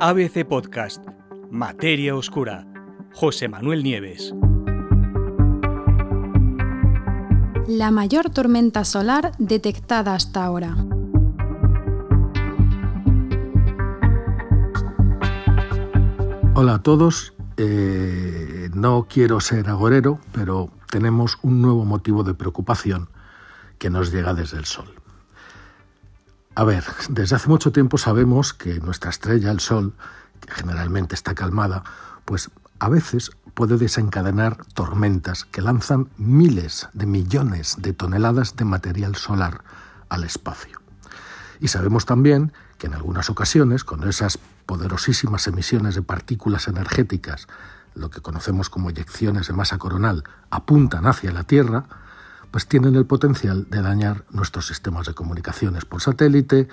ABC Podcast, Materia Oscura, José Manuel Nieves. La mayor tormenta solar detectada hasta ahora. Hola a todos. Eh, no quiero ser agorero, pero tenemos un nuevo motivo de preocupación que nos llega desde el Sol. A ver, desde hace mucho tiempo sabemos que nuestra estrella, el Sol, que generalmente está calmada, pues a veces puede desencadenar tormentas que lanzan miles de millones de toneladas de material solar al espacio. Y sabemos también que en algunas ocasiones, cuando esas poderosísimas emisiones de partículas energéticas, lo que conocemos como eyecciones de masa coronal, apuntan hacia la Tierra, pues tienen el potencial de dañar nuestros sistemas de comunicaciones por satélite,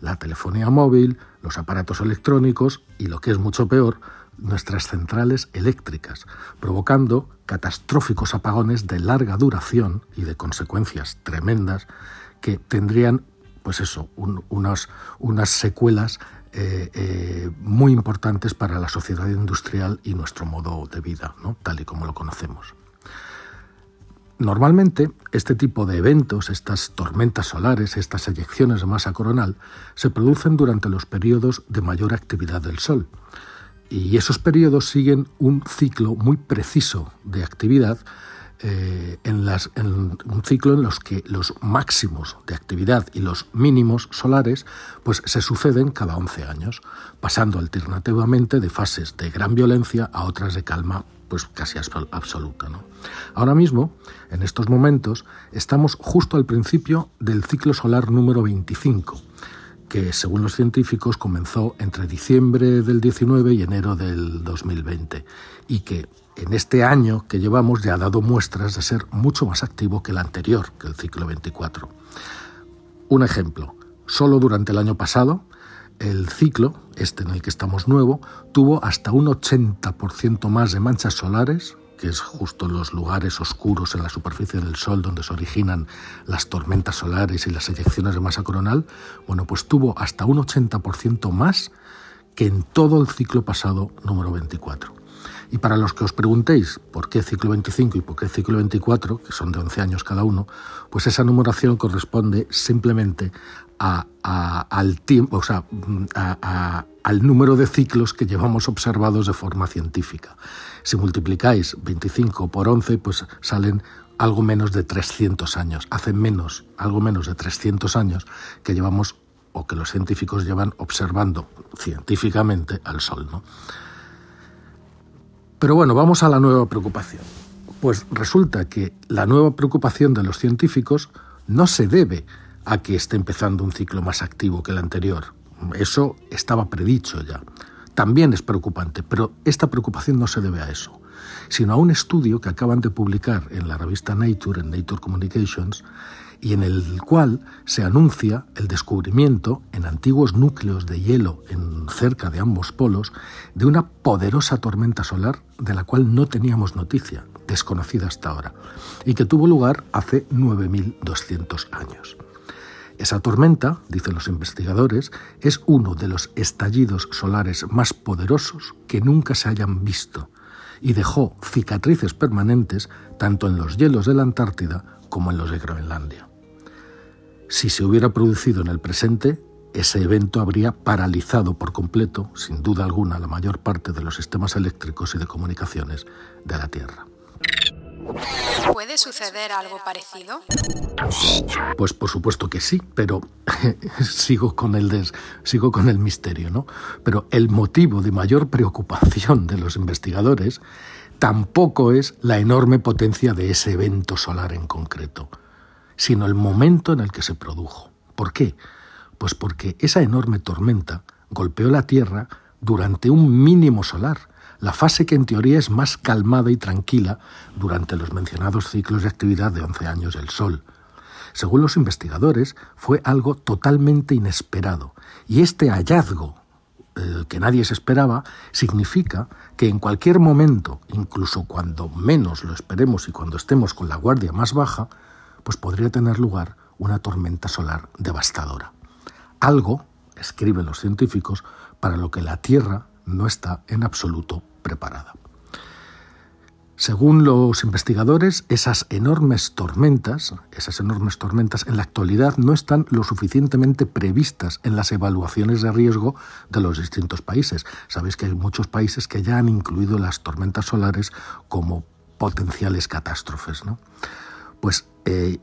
la telefonía móvil, los aparatos electrónicos y, lo que es mucho peor, nuestras centrales eléctricas, provocando catastróficos apagones de larga duración y de consecuencias tremendas que tendrían, pues eso, unas, secuelas eh, eh, muy importantes para la sociedad industrial y nuestro modo de vida, ¿no? tal y como lo conocemos. Normalmente, este tipo de eventos, estas tormentas solares, estas eyecciones de masa coronal, se producen durante los periodos de mayor actividad del Sol. Y esos periodos siguen un ciclo muy preciso de actividad, eh, en, un ciclo en los que los máximos de actividad y los mínimos solares pues, se suceden cada 11 años, pasando alternativamente de fases de gran violencia a otras de calma pues casi absoluta. ¿no? Ahora mismo, en estos momentos, estamos justo al principio del ciclo solar número 25, que según los científicos comenzó entre diciembre del 19 y enero del 2020, y que en este año que llevamos ya ha dado muestras de ser mucho más activo que el anterior, que el ciclo 24. Un ejemplo, solo durante el año pasado, el ciclo, este en el que estamos nuevo, tuvo hasta un 80% más de manchas solares, que es justo los lugares oscuros en la superficie del Sol donde se originan las tormentas solares y las eyecciones de masa coronal, bueno, pues tuvo hasta un 80% más que en todo el ciclo pasado número 24. Y para los que os preguntéis por qué ciclo 25 y por qué ciclo 24, que son de 11 años cada uno, pues esa numeración corresponde simplemente al o sea, al número de ciclos que llevamos observados de forma científica. Si multiplicáis 25 por 11, pues salen algo menos de 300 años. Hace menos, algo menos de 300 años que llevamos o que los científicos llevan observando científicamente al Sol. ¿no? Pero bueno, vamos a la nueva preocupación. Pues resulta que la nueva preocupación de los científicos no se debe a que esté empezando un ciclo más activo que el anterior. Eso estaba predicho ya. También es preocupante, pero esta preocupación no se debe a eso, sino a un estudio que acaban de publicar en la revista Nature, en Nature Communications, y en el cual se anuncia el descubrimiento en antiguos núcleos de hielo en cerca de ambos polos de una poderosa tormenta solar de la cual no teníamos noticia, desconocida hasta ahora, y que tuvo lugar hace 9.200 años. Esa tormenta, dicen los investigadores, es uno de los estallidos solares más poderosos que nunca se hayan visto y dejó cicatrices permanentes tanto en los hielos de la Antártida como en los de Groenlandia. Si se hubiera producido en el presente, ese evento habría paralizado por completo, sin duda alguna, la mayor parte de los sistemas eléctricos y de comunicaciones de la Tierra. ¿Puede suceder algo parecido? Pues por supuesto que sí, pero sigo con el sigo con el misterio, ¿no? Pero el motivo de mayor preocupación de los investigadores tampoco es la enorme potencia de ese evento solar en concreto, sino el momento en el que se produjo. ¿Por qué? Pues porque esa enorme tormenta golpeó la Tierra durante un mínimo solar la fase que en teoría es más calmada y tranquila durante los mencionados ciclos de actividad de 11 años del Sol. Según los investigadores, fue algo totalmente inesperado, y este hallazgo eh, que nadie se esperaba significa que en cualquier momento, incluso cuando menos lo esperemos y cuando estemos con la guardia más baja, pues podría tener lugar una tormenta solar devastadora. Algo escriben los científicos, para lo que la Tierra no está en absoluto preparada. Según los investigadores, esas enormes tormentas, esas enormes tormentas en la actualidad no están lo suficientemente previstas en las evaluaciones de riesgo de los distintos países. Sabéis que hay muchos países que ya han incluido las tormentas solares como potenciales catástrofes. ¿no? Pues eh,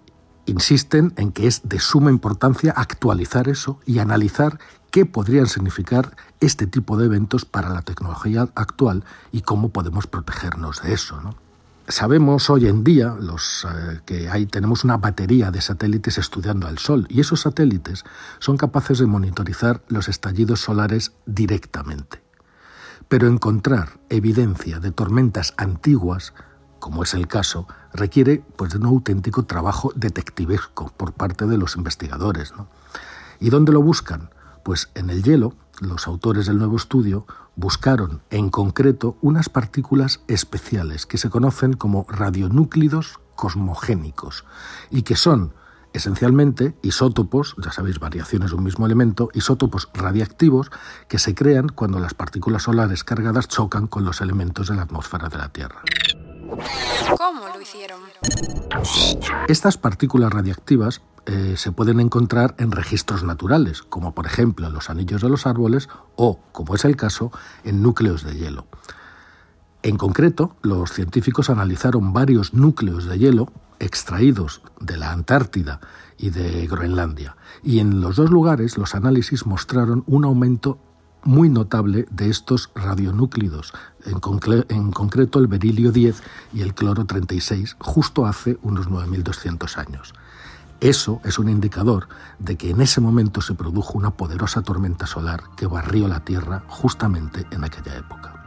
insisten en que es de suma importancia actualizar eso y analizar qué podrían significar este tipo de eventos para la tecnología actual y cómo podemos protegernos de eso. Sabemos hoy en día los, eh, que hay, tenemos una batería de satélites estudiando al Sol y esos satélites son capaces de monitorizar los estallidos solares directamente. Pero encontrar evidencia de tormentas antiguas, como es el caso, requiere pues, de un auténtico trabajo detectivesco por parte de los investigadores. ¿Y dónde lo buscan? Pues en el hielo, los autores del nuevo estudio buscaron en concreto unas partículas especiales que se conocen como radionúclidos cosmogénicos y que son esencialmente isótopos, ya sabéis, variaciones de un mismo elemento, isótopos radiactivos que se crean cuando las partículas solares cargadas chocan con los elementos de la atmósfera de la Tierra. ¿Cómo lo hicieron? Estas partículas radiactivas eh, se pueden encontrar en registros naturales, como por ejemplo en los anillos de los árboles o, como es el caso, en núcleos de hielo. En concreto, los científicos analizaron varios núcleos de hielo extraídos de la Antártida y de Groenlandia, y en los dos lugares los análisis mostraron un aumento muy notable de estos radionúclidos, en, en, concreto el berilio 10 y el cloro 36, justo hace unos 9.200 años. Eso es un indicador de que en ese momento se produjo una poderosa tormenta solar que barrió la Tierra justamente en aquella época.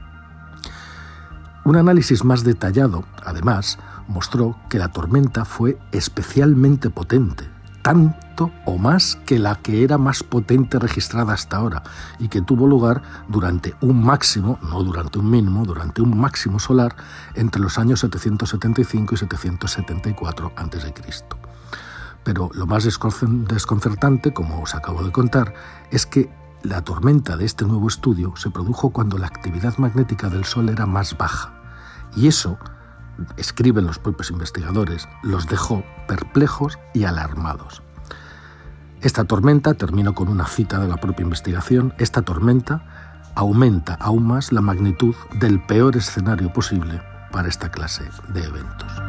Un análisis más detallado, además, mostró que la tormenta fue especialmente potente, tanto o más que la que era más potente registrada hasta ahora y que tuvo lugar durante un máximo, no durante un mínimo, durante un máximo solar entre los años 775 y 774 a.C. Pero lo más desconcertante, como os acabo de contar, es que la tormenta de este nuevo estudio se produjo cuando la actividad magnética del Sol era más baja. Y eso, escriben los propios investigadores, los dejó perplejos y alarmados. Esta tormenta, termino con una cita de la propia investigación, esta tormenta aumenta aún más la magnitud del peor escenario posible para esta clase de eventos.